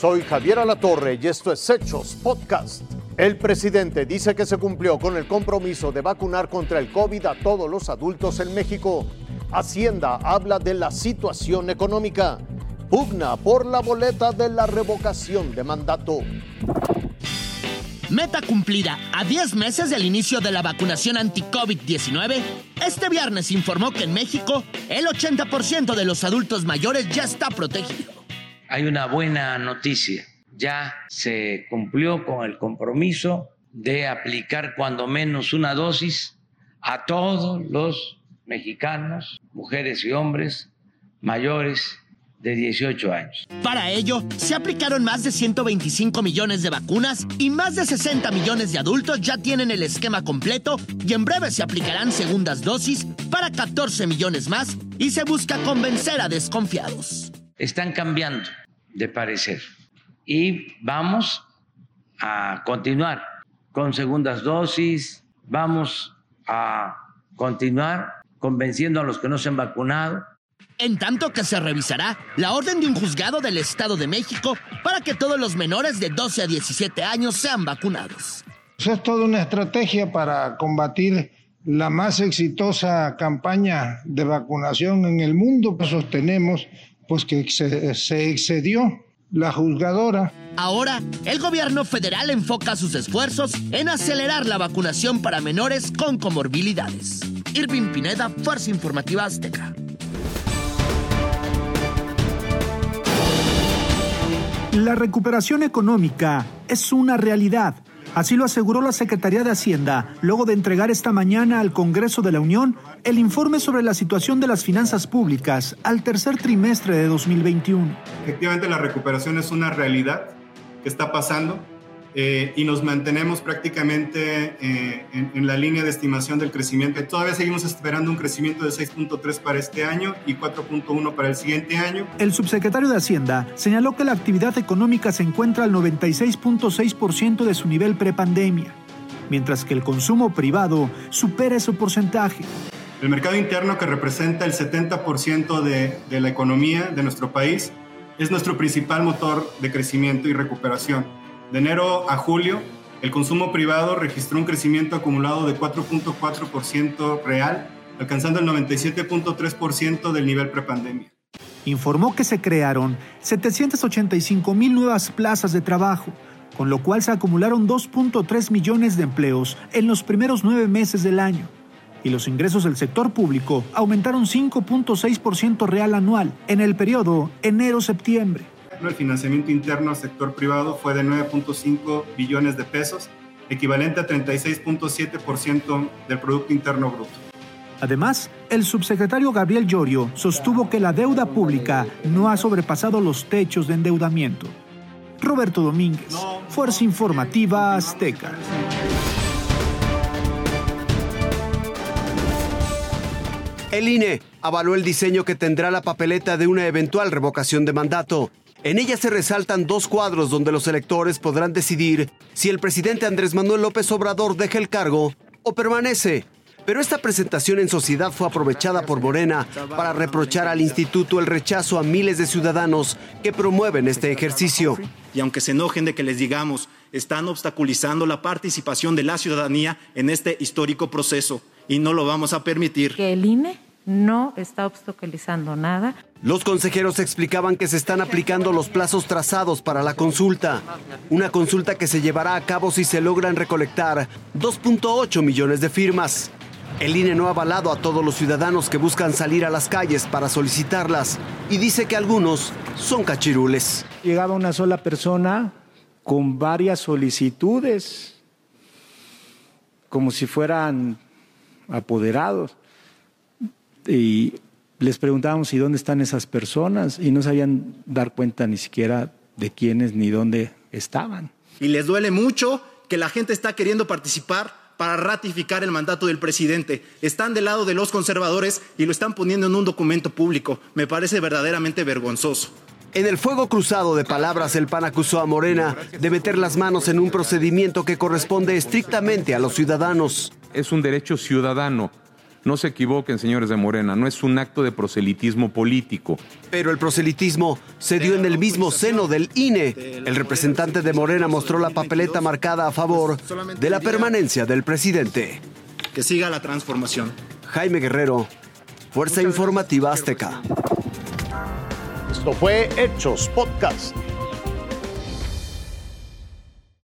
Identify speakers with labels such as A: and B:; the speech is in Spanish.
A: Soy Javier Alatorre y esto es Hechos Podcast. El presidente dice que se cumplió con el compromiso de vacunar contra el COVID a todos los adultos en México. Hacienda habla de la situación económica. Pugna por la boleta de la revocación de mandato.
B: Meta cumplida a 10 meses del inicio de la vacunación anti-COVID-19, este viernes informó que en México el 80% de los adultos mayores ya está protegido.
C: Hay una buena noticia. Ya se cumplió con el compromiso de aplicar cuando menos una dosis a todos los mexicanos, mujeres y hombres mayores de 18 años.
B: Para ello, se aplicaron más de 125 millones de vacunas y más de 60 millones de adultos ya tienen el esquema completo y en breve se aplicarán segundas dosis para 14 millones más y se busca convencer a desconfiados.
C: Están cambiando de parecer y vamos a continuar con segundas dosis, vamos a continuar convenciendo a los que no se han vacunado
B: en tanto que se revisará la orden de un juzgado del Estado de México para que todos los menores de 12 a 17 años sean vacunados.
D: es toda una estrategia para combatir la más exitosa campaña de vacunación en el mundo. Pues sostenemos pues, que se, se excedió la juzgadora.
B: Ahora, el gobierno federal enfoca sus esfuerzos en acelerar la vacunación para menores con comorbilidades. Irving Pineda, Fuerza Informativa Azteca.
E: La recuperación económica es una realidad. Así lo aseguró la Secretaría de Hacienda luego de entregar esta mañana al Congreso de la Unión el informe sobre la situación de las finanzas públicas al tercer trimestre de 2021.
F: Efectivamente, la recuperación es una realidad que está pasando eh, y nos mantenemos prácticamente eh, en, la línea de estimación del crecimiento. Todavía seguimos esperando un crecimiento de 6.3 para este año y 4.1 para el siguiente año.
E: El subsecretario de Hacienda señaló que la actividad económica se encuentra al 96.6% de su nivel prepandemia, mientras que el consumo privado supera ese porcentaje.
F: El mercado interno, que representa el 70% de, de la economía de nuestro país, es nuestro principal motor de crecimiento y recuperación de enero a julio, el consumo privado registró un crecimiento acumulado de 4.4% real, alcanzando el 97.3% del nivel prepandemia.
E: Informó que se crearon 785 mil nuevas plazas de trabajo, con lo cual se acumularon 2.3 millones de empleos en los primeros nueve meses del año. Y los ingresos del sector público aumentaron 5.6% real anual en el periodo enero-septiembre
F: el financiamiento interno al sector privado fue de 9.5 billones de pesos, equivalente a 36.7% del Producto Interno Bruto.
E: Además, el subsecretario Gabriel Llorio sostuvo que la deuda pública no ha sobrepasado los techos de endeudamiento. Roberto Domínguez, Fuerza Informativa Azteca.
G: El INE avaló el diseño que tendrá la papeleta de una eventual revocación de mandato. En ella se resaltan dos cuadros donde los electores podrán decidir si el presidente Andrés Manuel López Obrador deja el cargo o permanece. Pero esta presentación en sociedad fue aprovechada por Morena para reprochar al instituto el rechazo a miles de ciudadanos que promueven este ejercicio.
H: Y aunque se enojen de que les digamos, están obstaculizando la participación de la ciudadanía en este histórico proceso y no lo vamos a permitir.
I: Que el INE no está obstaculizando nada.
G: Los consejeros explicaban que se están aplicando los plazos trazados para la consulta, una consulta que se llevará a cabo si se logran recolectar 2.8 millones de firmas. El INE no ha avalado a todos los ciudadanos que buscan salir a las calles para solicitarlas y dice que algunos son cachirules.
J: Llegaba una sola persona con varias solicitudes, como si fueran apoderados y les preguntábamos, ¿y dónde están esas personas? Y no sabían dar cuenta ni siquiera de quiénes ni dónde estaban.
H: Y les duele mucho que la gente está queriendo participar para ratificar el mandato del presidente. Están del lado de los conservadores y lo están poniendo en un documento público. Me parece verdaderamente vergonzoso.
G: En el fuego cruzado de palabras, el PAN acusó a Morena de meter las manos en un procedimiento que corresponde estrictamente a los ciudadanos.
K: Es un derecho ciudadano No se equivoquen, señores de Morena, no es un acto de proselitismo político.
G: Pero el proselitismo se dio en el mismo seno del INE. El representante de Morena mostró la papeleta marcada a favor de la permanencia del presidente.
H: Que siga la transformación.
G: Jaime Guerrero, Fuerza Informativa Azteca.
A: Esto fue Hechos Podcast.